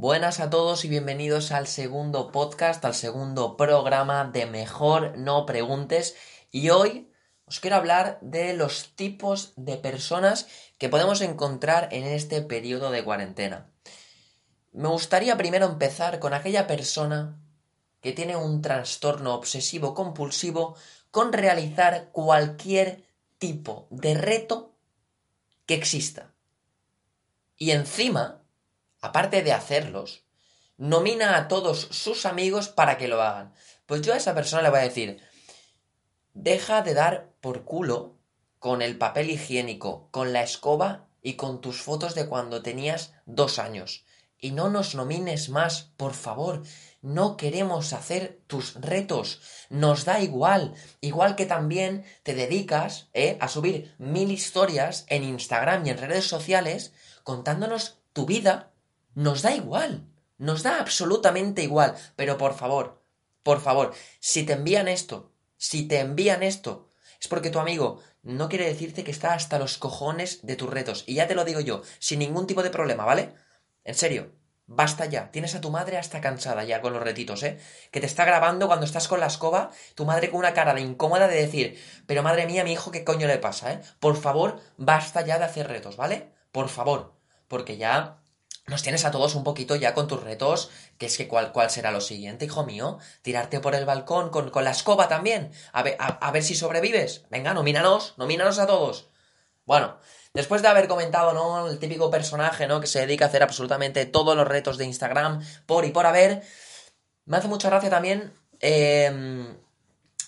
Buenas a todos y bienvenidos al segundo podcast, al segundo programa de Mejor No Preguntes. Y hoy os quiero hablar de los tipos de personas que podemos encontrar en este periodo de cuarentena. Me gustaría primero empezar con aquella persona que tiene un trastorno obsesivo compulsivo con realizar cualquier tipo de reto que exista. Y encima aparte de hacerlos, nomina a todos sus amigos para que lo hagan. Pues yo a esa persona le voy a decir, deja de dar por culo con el papel higiénico, con la escoba y con tus fotos de cuando tenías dos años. Y no nos nomines más, por favor. No queremos hacer tus retos. Nos da igual. Igual que también te dedicas ¿eh? a subir mil historias en Instagram y en redes sociales contándonos tu vida nos da igual, nos da absolutamente igual, pero por favor, por favor, si te envían esto, si te envían esto, es porque tu amigo no quiere decirte que está hasta los cojones de tus retos. Y ya te lo digo yo, sin ningún tipo de problema, ¿vale? En serio, basta ya. Tienes a tu madre hasta cansada ya con los retitos, ¿eh? Que te está grabando cuando estás con la escoba, tu madre con una cara de incómoda de decir, pero madre mía, mi hijo, ¿qué coño le pasa, eh? Por favor, basta ya de hacer retos, ¿vale? Por favor. Porque ya nos tienes a todos un poquito ya con tus retos, que es que cuál, cuál será lo siguiente, hijo mío, tirarte por el balcón con, con la escoba también, a ver, a, ver si sobrevives. Venga, nomínanos, nomínanos a todos. Bueno, después de haber comentado, ¿no? El típico personaje, ¿no? Que se dedica a hacer absolutamente todos los retos de Instagram por y por haber, me hace mucha gracia también... Em,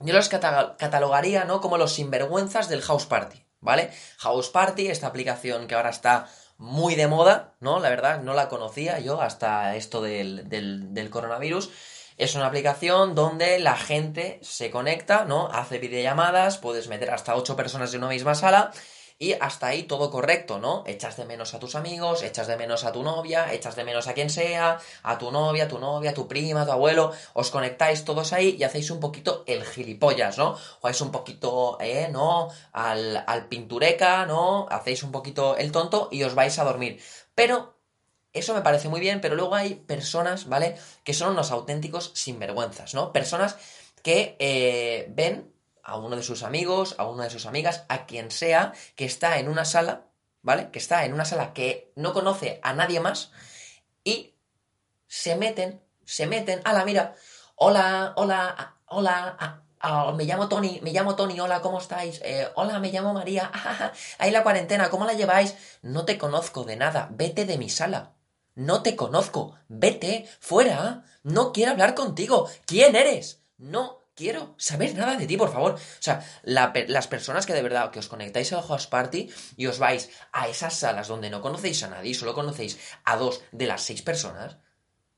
yo los catalogaría, ¿no? Como los sinvergüenzas del House Party, ¿vale? House Party, esta aplicación que ahora está muy de moda, ¿no? La verdad, no la conocía yo hasta esto del, del, coronavirus. Es una aplicación donde la gente se conecta, ¿no? Hace videollamadas, puedes meter hasta 8 personas en una misma sala y hasta ahí todo correcto, ¿no? Echas de menos a tus amigos, echas de menos a tu novia, echas de menos a quien sea, a tu novia, tu novia, tu prima, tu abuelo, os conectáis todos ahí y hacéis un poquito el gilipollas, ¿no? Jugáis un poquito, eh, ¿no? Al, al pintureca, ¿no? Hacéis un poquito el tonto y os vais a dormir. Pero eso me parece muy bien, pero luego hay personas, ¿vale? Que son unos auténticos sinvergüenzas, ¿no? Personas que eh, ven a uno de sus amigos, a una de sus amigas, a quien sea, que está en una sala, ¿vale? Que está en una sala que no conoce a nadie más y se meten, se meten, la mira, hola, hola, hola, me llamo Tony, me llamo Tony, hola, ¿cómo estáis? Eh, hola, me llamo María, ahí la cuarentena, ¿cómo la lleváis? No te conozco de nada, vete de mi sala. No te conozco, vete, fuera, no quiero hablar contigo. ¿Quién eres? No quiero saber nada de ti, por favor. O sea, las personas que de verdad que os conectáis al house party y os vais a esas salas donde no conocéis a nadie, solo conocéis a dos de las seis personas.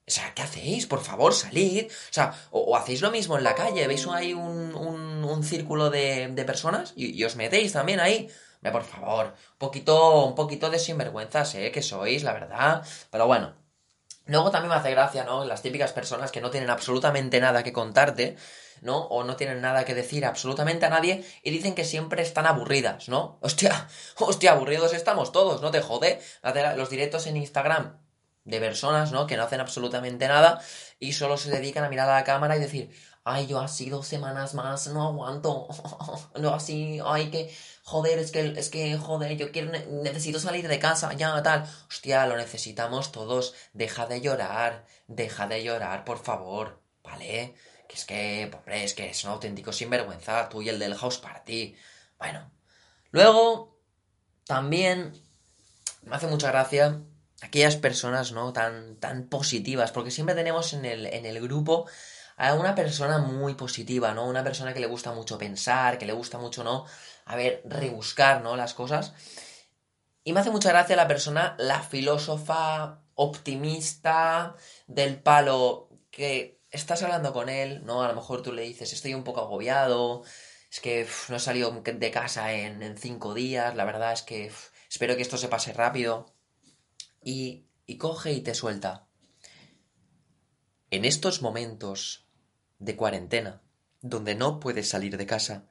O sea, ¿qué hacéis? Por favor, salid. O sea, o, hacéis lo mismo en la calle, veis ahí un, círculo de, de personas y, os metéis también ahí. por favor, un poquito, un poquito de sinvergüenzas, ¿eh? Que sois, la verdad. Pero bueno, Luego también me hace gracia, ¿no? Las típicas personas que no tienen absolutamente nada que contarte, ¿no? O no tienen nada que decir absolutamente a nadie y dicen que siempre están aburridas, ¿no? Hostia, hostia, aburridos estamos todos, ¿no te jode? Los directos en Instagram de personas, ¿no? Que no hacen absolutamente nada y solo se dedican a mirar a la cámara y decir, ay, yo así dos semanas más, no aguanto, no así, ay, que, joder, es que, es que, joder, yo quiero, necesito salir de casa, ya, tal, hostia, lo necesitamos todos, deja de llorar, deja de llorar, por favor, ¿vale? Que es que, pobre, es que es un auténtico sinvergüenza, tú y el del house party. Bueno, luego, también, me hace mucha gracia aquellas personas, ¿no? Tan, tan positivas, porque siempre tenemos en el, en el grupo a una persona muy positiva, ¿no? Una persona que le gusta mucho pensar, que le gusta mucho, ¿no? A ver, rebuscar, ¿no? Las cosas. Y me hace mucha gracia la persona, la filósofa optimista, del palo que estás hablando con él, ¿no? A lo mejor tú le dices, estoy un poco agobiado, es que no he salido de casa en, cinco días, la verdad es que espero que esto se pase rápido. Y, y coge y te suelta. En estos momentos de cuarentena, donde no puedes salir de casa,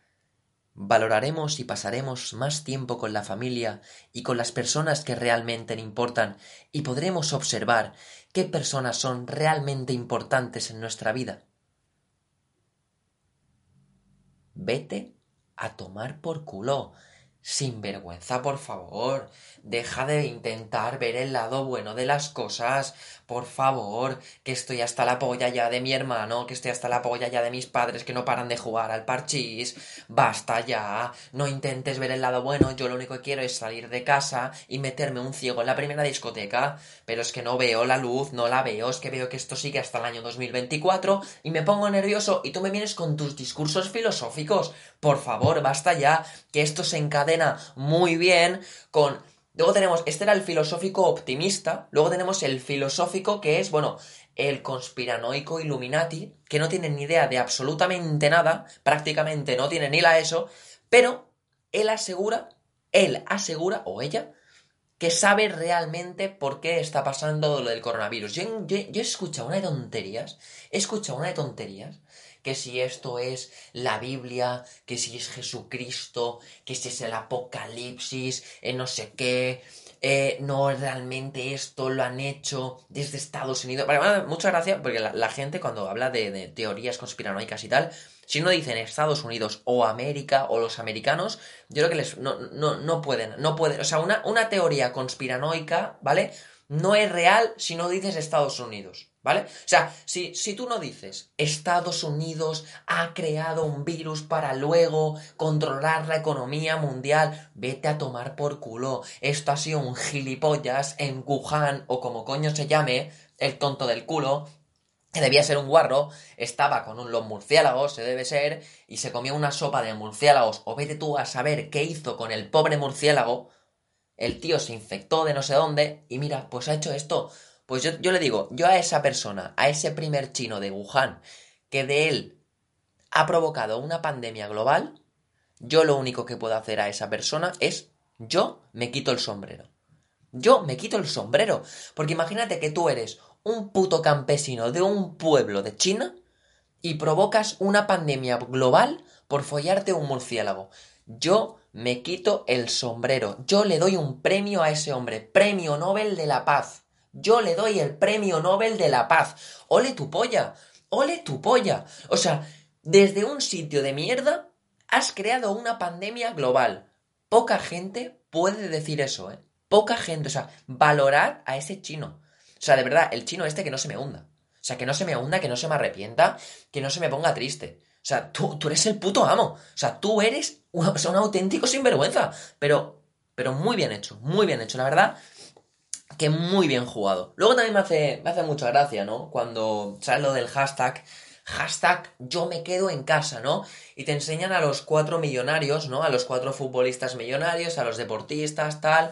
valoraremos y pasaremos más tiempo con la familia y con las personas que realmente importan y podremos observar qué personas son realmente importantes en nuestra vida. Vete a tomar por culo. Sin vergüenza, por favor. Deja de intentar ver el lado bueno de las cosas. Por favor, que estoy hasta la polla ya de mi hermano, que estoy hasta la polla ya de mis padres que no paran de jugar al parchís. Basta ya. No intentes ver el lado bueno. Yo lo único que quiero es salir de casa y meterme un ciego en la primera discoteca. Pero es que no veo la luz, no la veo. Es que veo que esto sigue hasta el año 2024 y me pongo nervioso y tú me vienes con tus discursos filosóficos. Por favor, basta ya. Que esto se encadena muy bien con Luego tenemos, este era el filosófico optimista, luego tenemos el filosófico que es, bueno, el conspiranoico Illuminati, que no tiene ni idea de absolutamente nada, prácticamente no tiene ni la ESO, pero él asegura, él asegura, o ella, que sabe realmente por qué está pasando lo del coronavirus. Yo, he escuchado una de tonterías, he escuchado una de tonterías, que si esto es la Biblia, que si es Jesucristo, que si es el Apocalipsis, eh, no sé qué, eh, no realmente esto lo han hecho desde Estados Unidos. Vale, muchas gracias, porque la, gente cuando habla de, teorías conspiranoicas y tal, si no dicen Estados Unidos o América o los americanos, yo creo que les, no, no, no pueden, no pueden, o sea, una, una teoría conspiranoica, ¿vale? No es real si no dices Estados Unidos. ¿Vale? O sea, si, si, tú no dices Estados Unidos ha creado un virus para luego controlar la economía mundial, vete a tomar por culo. Esto ha sido un gilipollas en Wuhan o como coño se llame, el tonto del culo, que debía ser un guarro, estaba con un, los murciélagos, se debe ser, y se comió una sopa de murciélagos, o vete tú a saber qué hizo con el pobre murciélago, el tío se infectó de no sé dónde, y mira, pues ha hecho esto. Pues yo, le digo, yo a esa persona, a ese primer chino de Wuhan, que de él ha provocado una pandemia global, yo lo único que puedo hacer a esa persona es, yo me quito el sombrero. Yo me quito el sombrero. Porque imagínate que tú eres un puto campesino de un pueblo de China y provocas una pandemia global por follarte un murciélago. Yo me quito el sombrero. Yo le doy un premio a ese hombre. Premio Nobel de la Paz. Yo le doy el premio Nobel de la Paz. Ole tu polla. Ole tu polla. O sea, desde un sitio de mierda has creado una pandemia global. Poca gente puede decir eso, ¿eh? Poca gente. O sea, valorar a ese chino. O sea, de verdad, el chino este que no se me hunda. O sea, que no se me hunda, que no se me arrepienta, que no se me ponga triste. O sea, tú, tú eres el puto amo. O sea, tú eres un, un auténtico sinvergüenza. Pero, pero muy bien hecho, muy bien hecho. La verdad, que muy bien jugado. Luego también me hace, me hace mucha gracia, ¿no? Cuando sale lo del hashtag, hashtag yo me quedo en casa, ¿no? Y te enseñan a los cuatro millonarios, ¿no? A los cuatro futbolistas millonarios, a los deportistas, tal,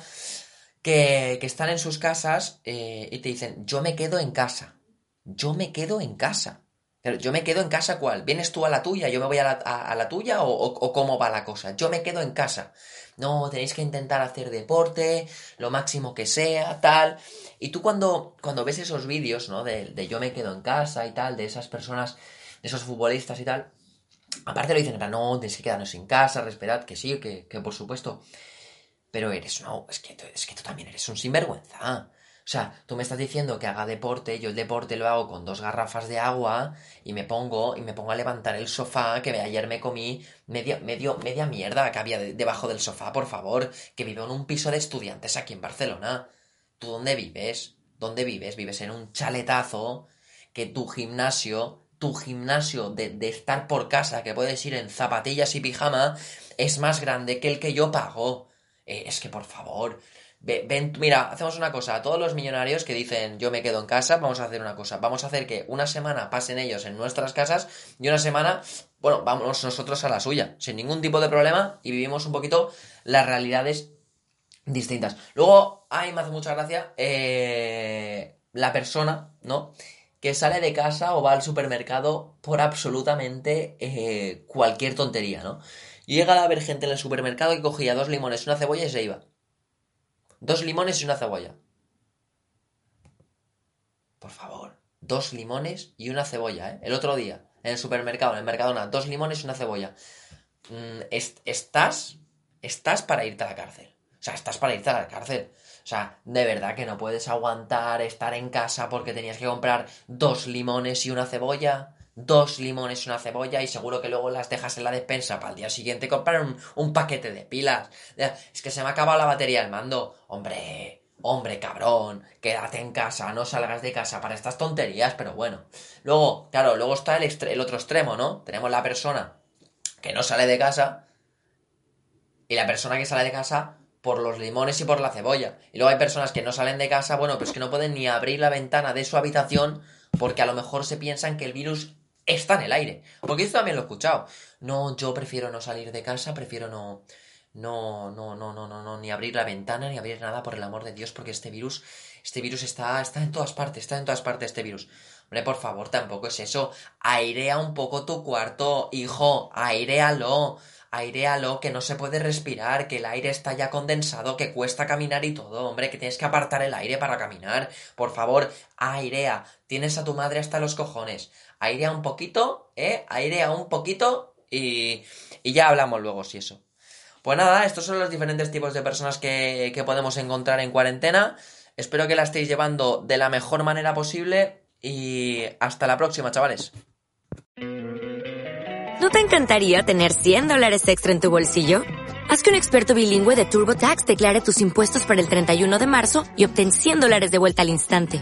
que, están en sus casas eh, y te dicen, yo me quedo en casa. Yo me quedo en casa. Pero yo me quedo en casa, ¿cuál? ¿Vienes tú a la tuya? ¿Yo me voy a la, tuya? ¿O, cómo va la cosa? Yo me quedo en casa. No, tenéis que intentar hacer deporte, lo máximo que sea, tal. Y tú cuando, cuando ves esos vídeos, ¿no? De, yo me quedo en casa y tal, de esas personas, de esos futbolistas y tal, aparte lo dicen, no, tenéis que quedarnos en casa, respetad, que sí, que por supuesto. Pero eres, no, es que, es que tú también eres un sinvergüenza. O sea, tú me estás diciendo que haga deporte, yo el deporte lo hago con dos garrafas de agua y me pongo y me pongo a levantar el sofá que ayer me comí media, medio, media mierda que había debajo del sofá, por favor, que vivo en un piso de estudiantes aquí en Barcelona. ¿Tú dónde vives? ¿Dónde vives? Vives en un chaletazo que tu gimnasio, tu gimnasio de, de estar por casa, que puedes ir en zapatillas y pijama, es más grande que el que yo pago. Eh, es que por favor, Ven, mira, hacemos una cosa. A todos los millonarios que dicen yo me quedo en casa, vamos a hacer una cosa. Vamos a hacer que una semana pasen ellos en nuestras casas y una semana, bueno, vamos nosotros a la suya, sin ningún tipo de problema y vivimos un poquito las realidades distintas. Luego, a mí me hace mucha gracia eh, la persona, ¿no? Que sale de casa o va al supermercado por absolutamente eh, cualquier tontería, ¿no? Y a haber gente en el supermercado que cogía dos limones, una cebolla y se iba. Dos limones y una cebolla. Por favor, dos limones y una cebolla, ¿eh? El otro día, en el supermercado, en el Mercadona, dos limones y una cebolla. Mm, estás, estás para irte a la cárcel. O sea, estás para irte a la cárcel. O sea, de verdad que no puedes aguantar estar en casa porque tenías que comprar dos limones y una cebolla. Dos limones una cebolla y seguro que luego las dejas en la despensa para el día siguiente comprar un, paquete de pilas. Es que se me ha acabado la batería del mando. Hombre, hombre, cabrón, quédate en casa, no salgas de casa para estas tonterías, pero bueno. Luego, claro, luego está el, el otro extremo, ¿no? Tenemos la persona que no sale de casa y la persona que sale de casa por los limones y por la cebolla. Y luego hay personas que no salen de casa, bueno, pues que no pueden ni abrir la ventana de su habitación porque a lo mejor se piensan que el virus está en el aire. Porque esto también lo he escuchado. No, yo prefiero no salir de casa, prefiero no, no, no, no, no, no, no, ni abrir la ventana, ni abrir nada, por el amor de Dios, porque este virus, este virus está, está en todas partes, está en todas partes este virus. Hombre, por favor, tampoco es eso. Airea un poco tu cuarto, hijo, airealo airealo, que no se puede respirar, que el aire está ya condensado, que cuesta caminar y todo, hombre, que tienes que apartar el aire para caminar. Por favor, airea. Tienes a tu madre hasta los cojones. Airea un poquito, ¿eh? Airea un poquito y, y ya hablamos luego si eso. Pues nada, estos son los diferentes tipos de personas que, que podemos encontrar en cuarentena. Espero que la estéis llevando de la mejor manera posible y hasta la próxima, chavales. ¿No te encantaría tener 100 dólares extra en tu bolsillo? Haz que un experto bilingüe de TurboTax declare tus impuestos para el 31 de marzo y obtén 100 dólares de vuelta al instante.